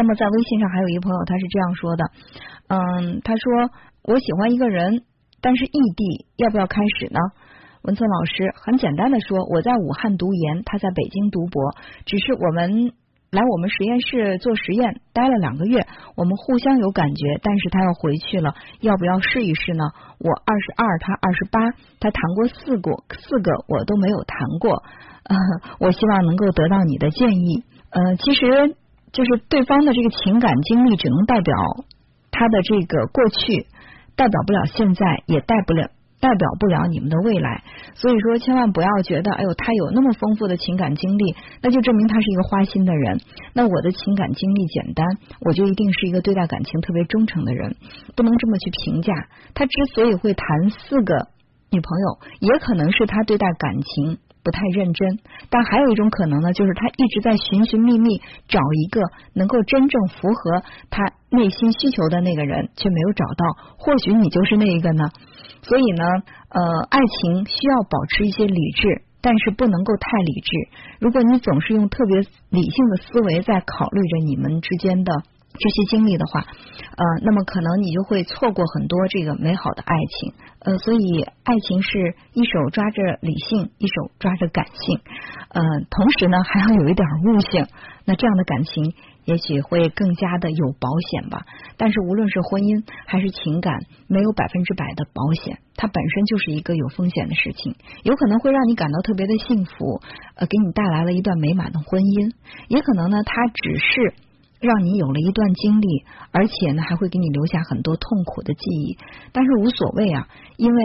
那么在微信上还有一个朋友，他是这样说的，嗯，他说我喜欢一个人，但是异地，要不要开始呢？文森老师很简单的说，我在武汉读研，他在北京读博，只是我们来我们实验室做实验，待了两个月，我们互相有感觉，但是他要回去了，要不要试一试呢？我二十二，他二十八，他谈过四个，四个我都没有谈过，呃，我希望能够得到你的建议。呃，其实就是对方的这个情感经历只能代表他的这个过去，代表不了现在，也代不了。代表不了你们的未来，所以说千万不要觉得，哎呦，他有那么丰富的情感经历，那就证明他是一个花心的人。那我的情感经历简单，我就一定是一个对待感情特别忠诚的人，不能这么去评价。他之所以会谈四个女朋友，也可能是他对待感情。不太认真，但还有一种可能呢，就是他一直在寻寻觅觅找一个能够真正符合他内心需求的那个人，却没有找到。或许你就是那一个呢。所以呢，呃，爱情需要保持一些理智，但是不能够太理智。如果你总是用特别理性的思维在考虑着你们之间的。这些经历的话，呃，那么可能你就会错过很多这个美好的爱情，呃，所以爱情是一手抓着理性，一手抓着感性，呃，同时呢还要有一点悟性，那这样的感情也许会更加的有保险吧。但是无论是婚姻还是情感，没有百分之百的保险，它本身就是一个有风险的事情，有可能会让你感到特别的幸福，呃，给你带来了一段美满的婚姻，也可能呢，它只是。让你有了一段经历，而且呢，还会给你留下很多痛苦的记忆。但是无所谓啊，因为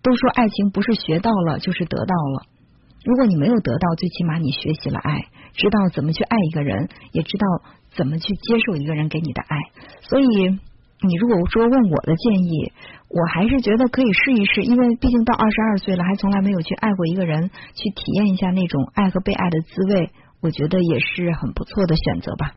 都说爱情不是学到了就是得到了。如果你没有得到，最起码你学习了爱，知道怎么去爱一个人，也知道怎么去接受一个人给你的爱。所以，你如果说问我的建议，我还是觉得可以试一试，因为毕竟到二十二岁了，还从来没有去爱过一个人，去体验一下那种爱和被爱的滋味，我觉得也是很不错的选择吧。